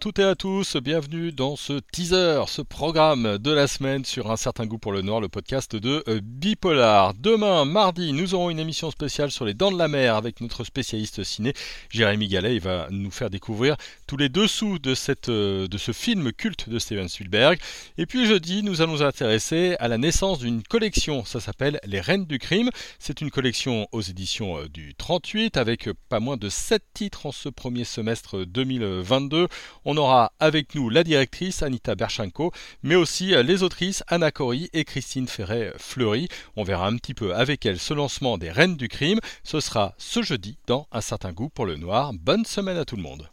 toutes et à tous, bienvenue dans ce teaser, ce programme de la semaine sur un certain goût pour le noir, le podcast de euh, Bipolar. Demain, mardi, nous aurons une émission spéciale sur les dents de la mer avec notre spécialiste ciné, Jérémy Gallet. Il va nous faire découvrir tous les dessous de, euh, de ce film culte de Steven Spielberg. Et puis jeudi, nous allons nous intéresser à la naissance d'une collection, ça s'appelle Les Reines du Crime. C'est une collection aux éditions euh, du 38 avec pas moins de 7 titres en ce premier semestre 2022. On aura avec nous la directrice Anita Berchenko, mais aussi euh, les autrices Anna Cory et Christine Ferret-Fleury. On verra un petit peu avec elles ce lancement des Reines du Crime. Ce sera ce jeudi dans Un certain goût pour le noir. Bonne semaine à tout le monde.